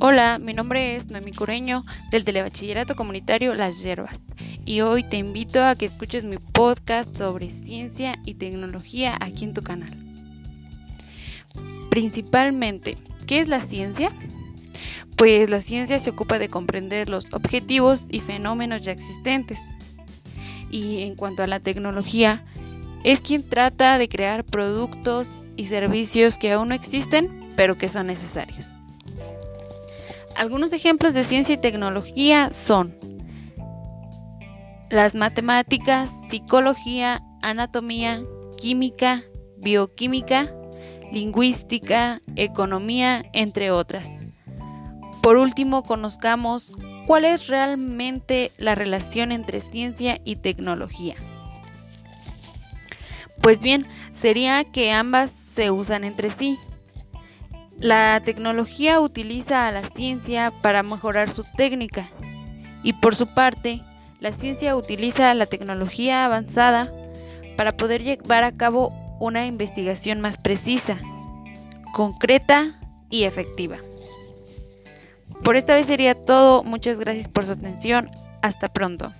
Hola, mi nombre es Noemi Cureño del Telebachillerato Comunitario Las Yerbas y hoy te invito a que escuches mi podcast sobre ciencia y tecnología aquí en tu canal. Principalmente, ¿qué es la ciencia? Pues la ciencia se ocupa de comprender los objetivos y fenómenos ya existentes. Y en cuanto a la tecnología, es quien trata de crear productos y servicios que aún no existen, pero que son necesarios. Algunos ejemplos de ciencia y tecnología son las matemáticas, psicología, anatomía, química, bioquímica, lingüística, economía, entre otras. Por último, conozcamos cuál es realmente la relación entre ciencia y tecnología. Pues bien, sería que ambas se usan entre sí. La tecnología utiliza a la ciencia para mejorar su técnica y por su parte, la ciencia utiliza la tecnología avanzada para poder llevar a cabo una investigación más precisa, concreta y efectiva. Por esta vez sería todo. Muchas gracias por su atención. Hasta pronto.